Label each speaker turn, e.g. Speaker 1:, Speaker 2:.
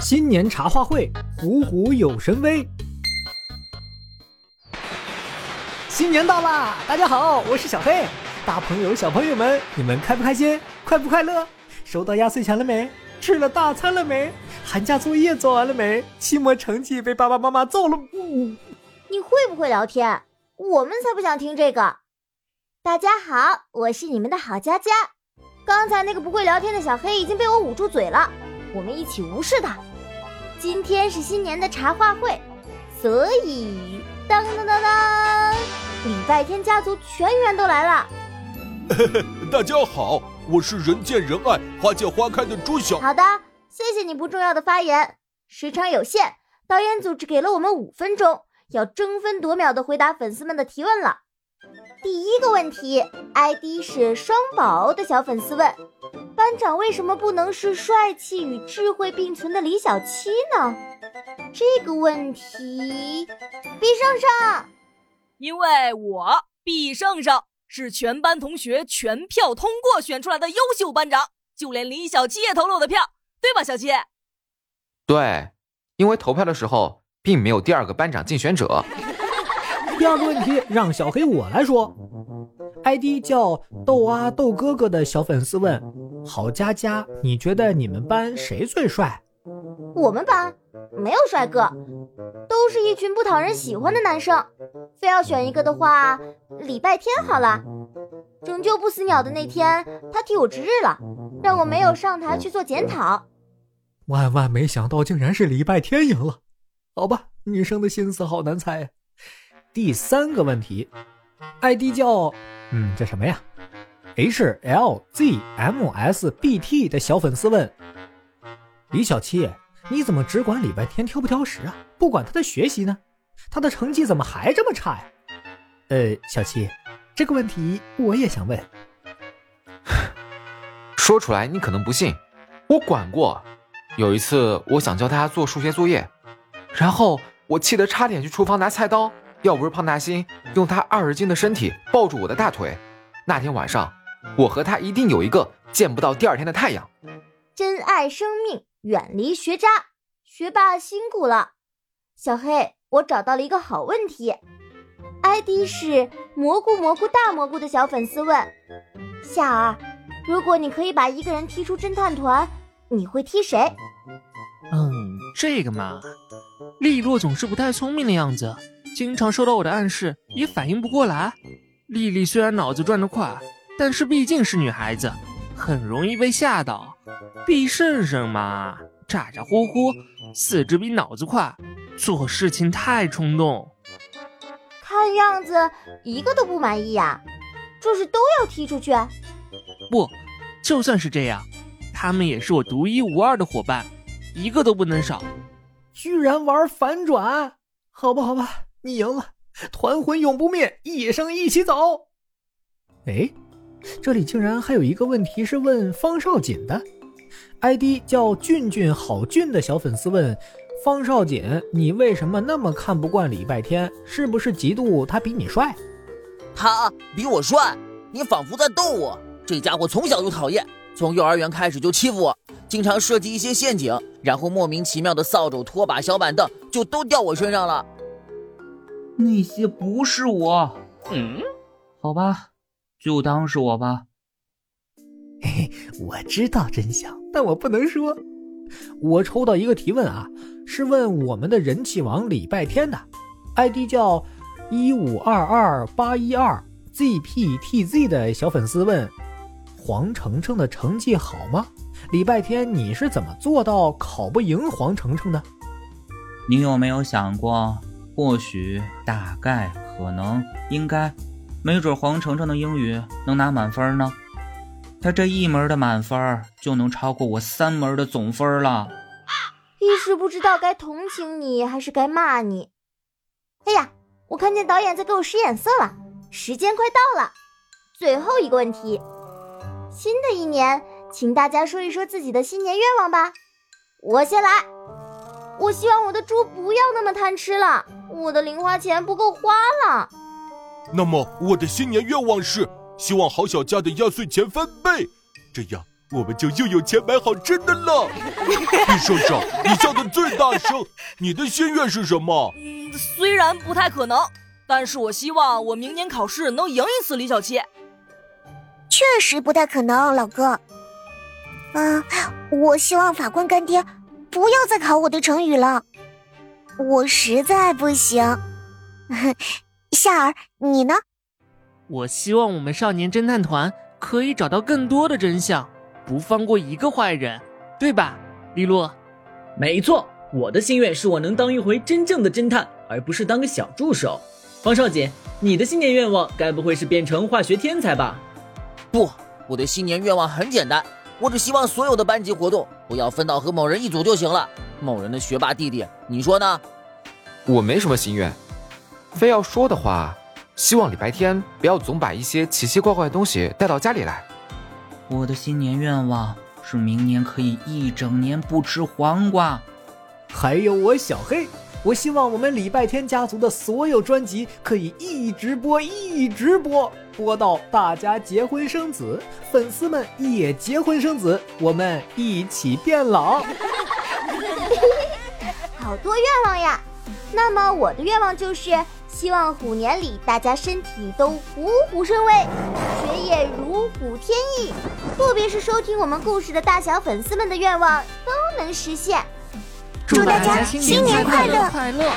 Speaker 1: 新年茶话会，虎虎有神威。新年到啦！大家好，我是小黑。大朋友、小朋友们，你们开不开心？快不快乐？收到压岁钱了没？吃了大餐了没？寒假作业做完了没？期末成绩被爸爸妈妈揍了不？
Speaker 2: 你会不会聊天？我们才不想听这个。大家好，我是你们的好佳佳。刚才那个不会聊天的小黑已经被我捂住嘴了，我们一起无视他。今天是新年的茶话会，所以当当当当，礼拜天家族全员都来了。
Speaker 3: 大家好，我是人见人爱、花见花开的朱小。
Speaker 2: 好的，谢谢你不重要的发言。时长有限，导演组只给了我们五分钟，要争分夺秒的回答粉丝们的提问了。第一个问题，ID 是双宝的小粉丝问：班长为什么不能是帅气与智慧并存的李小七呢？这个问题，毕胜胜，
Speaker 4: 因为我毕胜胜是全班同学全票通过选出来的优秀班长，就连李小七也投了我的票，对吧，小七？
Speaker 5: 对，因为投票的时候并没有第二个班长竞选者。
Speaker 1: 第二个问题让小黑我来说，ID 叫豆啊豆哥哥的小粉丝问：郝佳佳，你觉得你们班谁最帅？
Speaker 2: 我们班没有帅哥，都是一群不讨人喜欢的男生。非要选一个的话，礼拜天好了。拯救不死鸟的那天，他替我值日了，让我没有上台去做检讨。
Speaker 1: 万万没想到，竟然是礼拜天赢了。好吧，女生的心思好难猜呀。第三个问题，ID 叫嗯，这什么呀？H L Z M S B T 的小粉丝问李小七：“你怎么只管礼拜天挑不挑食啊？不管他的学习呢？他的成绩怎么还这么差呀？”呃，小七，这个问题我也想问。
Speaker 5: 说出来你可能不信，我管过。有一次我想教他做数学作业，然后我气得差点去厨房拿菜刀。要不是胖大星用他二十斤的身体抱住我的大腿，那天晚上我和他一定有一个见不到第二天的太阳。
Speaker 2: 珍爱生命，远离学渣。学霸辛苦了。小黑，我找到了一个好问题。ID 是蘑菇蘑菇大蘑菇的小粉丝问夏儿：如果你可以把一个人踢出侦探团，你会踢谁？
Speaker 6: 嗯，这个嘛，利落总是不太聪明的样子。经常收到我的暗示，也反应不过来。丽丽虽然脑子转得快，但是毕竟是女孩子，很容易被吓到。毕胜胜嘛，咋咋呼呼，四肢比脑子快，做事情太冲动。
Speaker 2: 看样子一个都不满意呀，这是都要踢出去？
Speaker 6: 不，就算是这样，他们也是我独一无二的伙伴，一个都不能少。
Speaker 1: 居然玩反转，好吧，好吧。你赢了，团魂永不灭，一生一起走。哎，这里竟然还有一个问题是问方少锦的，ID 叫俊俊好俊的小粉丝问方少锦：“你为什么那么看不惯礼拜天？是不是嫉妒他比你帅？”
Speaker 7: 他比我帅？你仿佛在逗我。这家伙从小就讨厌，从幼儿园开始就欺负我，经常设计一些陷阱，然后莫名其妙的扫帚、拖把、小板凳就都掉我身上了。
Speaker 8: 那些不是我，嗯，好吧，就当是我吧。
Speaker 1: 嘿嘿，我知道真相，但我不能说。我抽到一个提问啊，是问我们的人气王礼拜天的，ID 叫一五二二八一二 ZPTZ 的小粉丝问：黄澄澄的成绩好吗？礼拜天你是怎么做到考不赢黄澄澄的？
Speaker 8: 你有没有想过？或许，大概，可能，应该，没准黄澄澄的英语能拿满分呢。他这一门的满分就能超过我三门的总分了。
Speaker 2: 一时不知道该同情你还是该骂你。哎呀，我看见导演在给我使眼色了。时间快到了，最后一个问题。新的一年，请大家说一说自己的新年愿望吧。我先来。我希望我的猪不要那么贪吃了。我的零花钱不够花了，
Speaker 3: 那么我的新年愿望是希望郝小家的压岁钱翻倍，这样我们就又有钱买好吃的了。毕圣圣，你笑得最大声，你的心愿是什么？
Speaker 4: 嗯，虽然不太可能，但是我希望我明年考试能赢一次李小七。
Speaker 9: 确实不太可能，老哥。嗯，我希望法官干爹不要再考我的成语了，我实在不行。夏儿，你呢？
Speaker 6: 我希望我们少年侦探团可以找到更多的真相，不放过一个坏人，对吧，利洛？
Speaker 10: 没错，我的心愿是我能当一回真正的侦探，而不是当个小助手。方少姐，你的新年愿望该不会是变成化学天才吧？
Speaker 7: 不，我的新年愿望很简单，我只希望所有的班级活动不要分到和某人一组就行了。某人的学霸弟弟，你说呢？
Speaker 5: 我没什么心愿，非要说的话，希望礼拜天不要总把一些奇奇怪怪的东西带到家里来。
Speaker 8: 我的新年愿望是明年可以一整年不吃黄瓜。
Speaker 1: 还有我小黑。我希望我们礼拜天家族的所有专辑可以一直播，一直播，播到大家结婚生子，粉丝们也结婚生子，我们一起变老。
Speaker 2: 好多愿望呀！那么我的愿望就是希望虎年里大家身体都虎虎生威，学业如虎添翼，特别是收听我们故事的大小粉丝们的愿望都能实现。
Speaker 9: 祝大家新年快乐！
Speaker 6: 快乐！